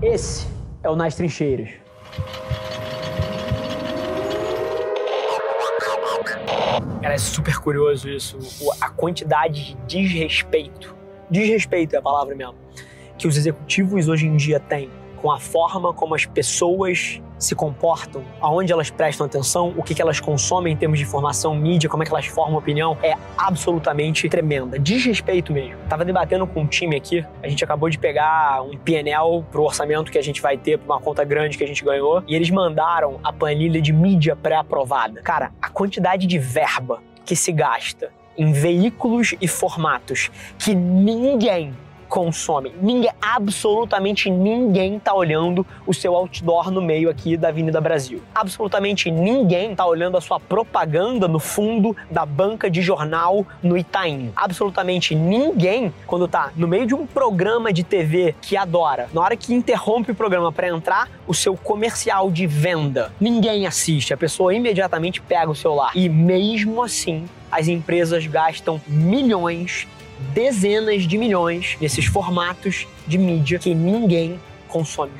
Esse é o Nas Trincheiras. Cara, é super curioso isso. A quantidade de desrespeito. Desrespeito é a palavra mesmo. Que os executivos hoje em dia têm com a forma como as pessoas se comportam, aonde elas prestam atenção, o que, que elas consomem em termos de informação, mídia, como é que elas formam opinião, é absolutamente tremenda. Desrespeito mesmo. Tava debatendo com um time aqui, a gente acabou de pegar um PNL pro orçamento que a gente vai ter pra uma conta grande que a gente ganhou, e eles mandaram a planilha de mídia pré-aprovada. Cara, a quantidade de verba que se gasta em veículos e formatos que ninguém consomem. Ninguém, absolutamente ninguém tá olhando o seu outdoor no meio aqui da Avenida Brasil. Absolutamente ninguém tá olhando a sua propaganda no fundo da banca de jornal no Itaim. Absolutamente ninguém, quando tá no meio de um programa de TV que adora, na hora que interrompe o programa para entrar, o seu comercial de venda, ninguém assiste. A pessoa imediatamente pega o celular. E mesmo assim, as empresas gastam milhões dezenas de milhões nesses formatos de mídia que ninguém consome.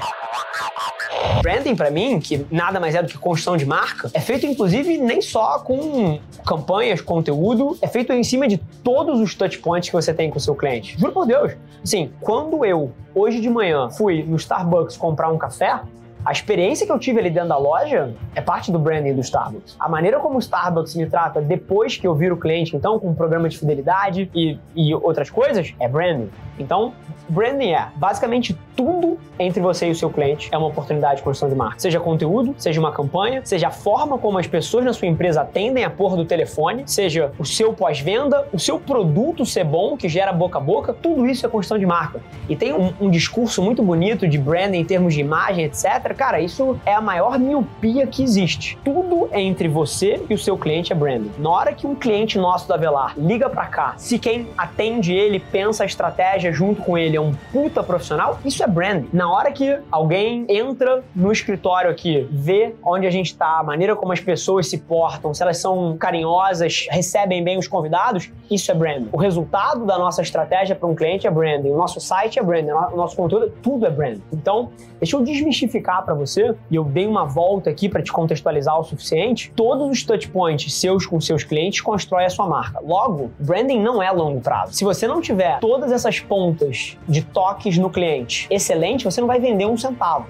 Branding, para mim, que nada mais é do que construção de marca, é feito inclusive nem só com campanhas, conteúdo, é feito em cima de todos os touchpoints que você tem com o seu cliente. Juro por Deus. Assim, quando eu, hoje de manhã, fui no Starbucks comprar um café, a experiência que eu tive ali dentro da loja é parte do branding do Starbucks. A maneira como o Starbucks me trata depois que eu viro cliente, então, com um programa de fidelidade e, e outras coisas, é branding. Então, branding é basicamente tudo entre você e o seu cliente é uma oportunidade de construção de marca. Seja conteúdo, seja uma campanha, seja a forma como as pessoas na sua empresa atendem a porra do telefone, seja o seu pós-venda, o seu produto ser bom, que gera boca a boca, tudo isso é construção de marca. E tem um, um discurso muito bonito de branding em termos de imagem, etc. Cara, isso é a maior miopia que existe. Tudo entre você e o seu cliente é branding. Na hora que um cliente nosso da Velar liga para cá, se quem atende ele pensa a estratégia junto com ele é um puta profissional, isso é branding. Na hora que alguém entra no escritório aqui, vê onde a gente tá, a maneira como as pessoas se portam, se elas são carinhosas, recebem bem os convidados, isso é branding. O resultado da nossa estratégia para um cliente é branding. O nosso site é branding, o nosso conteúdo, tudo é branding. Então, deixa eu desmistificar para você, e eu dei uma volta aqui para te contextualizar o suficiente. Todos os touchpoints seus com seus clientes constroem a sua marca. Logo, branding não é longo prazo. Se você não tiver todas essas pontas de toques no cliente excelente, você não vai vender um centavo.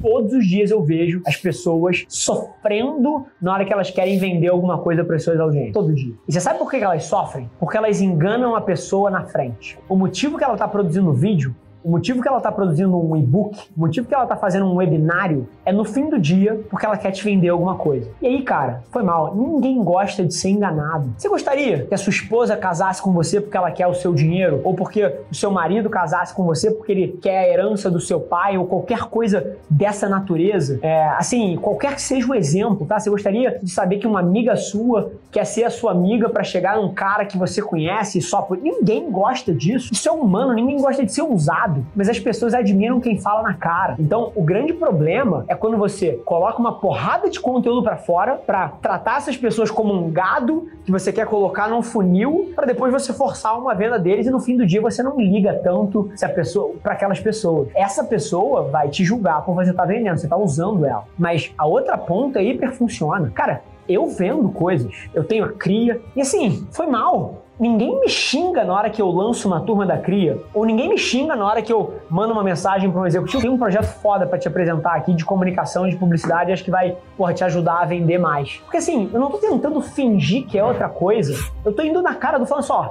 Todos os dias eu vejo as pessoas sofrendo na hora que elas querem vender alguma coisa para as suas audiências. Todo dia. E você sabe por que elas sofrem? Porque elas enganam a pessoa na frente. O motivo que ela está produzindo o vídeo o motivo que ela está produzindo um e-book, o motivo que ela está fazendo um webinário é no fim do dia porque ela quer te vender alguma coisa. E aí, cara, foi mal. Ninguém gosta de ser enganado. Você gostaria que a sua esposa casasse com você porque ela quer o seu dinheiro? Ou porque o seu marido casasse com você porque ele quer a herança do seu pai? Ou qualquer coisa dessa natureza? É, assim, qualquer que seja o exemplo, tá? Você gostaria de saber que uma amiga sua quer ser a sua amiga para chegar num cara que você conhece só por. Ninguém gosta disso. Isso é humano, ninguém gosta de ser usado mas as pessoas admiram quem fala na cara. Então, o grande problema é quando você coloca uma porrada de conteúdo para fora para tratar essas pessoas como um gado que você quer colocar num funil para depois você forçar uma venda deles e no fim do dia você não liga tanto se a pessoa para aquelas pessoas. Essa pessoa vai te julgar por você estar tá vendendo, você está usando ela. Mas a outra ponta hiper funciona. Cara, eu vendo coisas, eu tenho a cria, e assim, foi mal. Ninguém me xinga na hora que eu lanço uma turma da cria, ou ninguém me xinga na hora que eu mando uma mensagem para um executivo. Tem um projeto foda para te apresentar aqui de comunicação, de publicidade, acho que vai porra, te ajudar a vender mais. Porque assim, eu não tô tentando fingir que é outra coisa, eu tô indo na cara do falando só,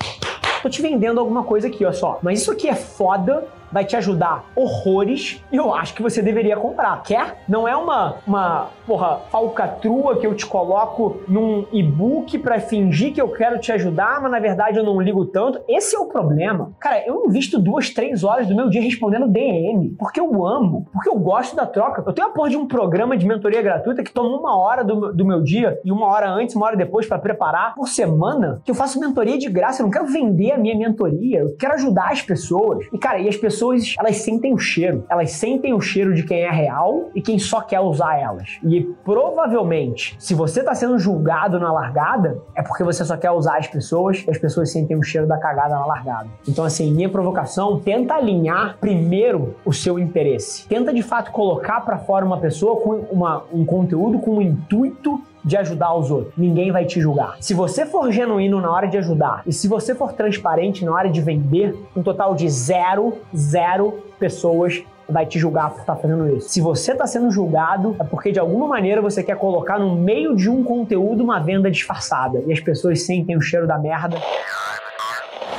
tô te vendendo alguma coisa aqui, ó só. Mas isso aqui é foda, vai te ajudar horrores e eu acho que você deveria comprar. Quer? Não é uma, uma porra, falcatrua que eu te coloco num e-book para fingir que eu quero te ajudar, mas na verdade eu não ligo tanto. Esse é o problema. Cara, eu invisto duas, três horas do meu dia respondendo DM, porque eu amo, porque eu gosto da troca. Eu tenho a porra de um programa de mentoria gratuita que toma uma hora do, do meu dia e uma hora antes, uma hora depois para preparar por semana, que eu faço mentoria de graça. Eu não quero vender a minha mentoria, eu quero ajudar as pessoas. E cara, e as pessoas pessoas, elas sentem o cheiro. Elas sentem o cheiro de quem é real e quem só quer usar elas. E provavelmente, se você tá sendo julgado na largada, é porque você só quer usar as pessoas e as pessoas sentem o cheiro da cagada na largada. Então, assim, minha provocação, tenta alinhar primeiro o seu interesse. Tenta de fato colocar para fora uma pessoa com uma, um conteúdo com o intuito de ajudar os outros. Ninguém vai te julgar. Se você for genuíno na hora de ajudar e se você for transparente na hora de vender, um total de zero, zero pessoas vai te julgar por estar tá fazendo isso. Se você está sendo julgado, é porque de alguma maneira você quer colocar no meio de um conteúdo uma venda disfarçada e as pessoas sentem o cheiro da merda.